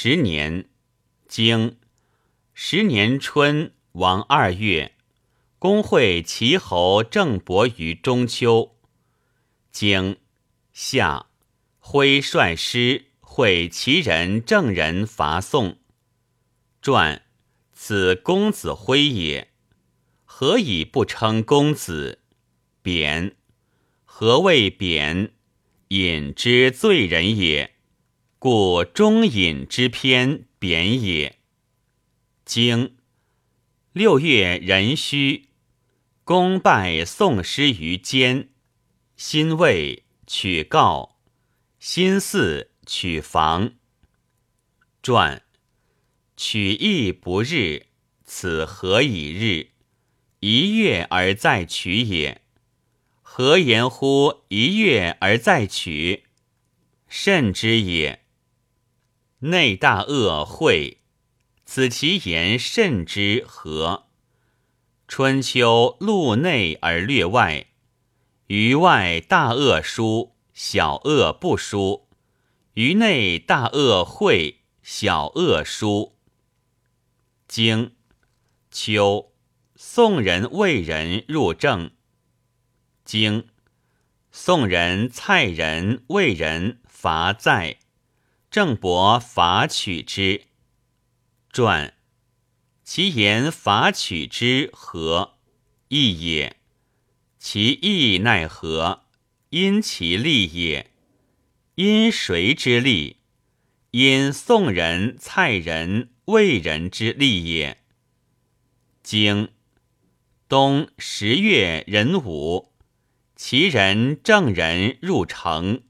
十年，经十年春，王二月，公会齐侯郑伯于中秋。经夏，挥率师会齐人郑人伐宋。传，此公子辉也。何以不称公子？贬。何谓贬？隐之罪人也。故中隐之偏贬也。经六月壬戌，公拜宋师于监。辛未，取告。辛巳，取房。传取义不日，此何以日？一月而再取也。何言乎一月而再取？甚之也。内大恶会，此其言甚之何？春秋录内而略外，于外大恶疏，小恶不疏；于内大恶会，小恶疏。经秋，宋人、魏人入政。经宋人、蔡人、魏人伐在。郑伯伐取之。传其言伐取之何？义也。其义奈何？因其利也。因谁之利？因宋人、蔡人、魏人之利也。经冬十月壬午，齐人郑人入城。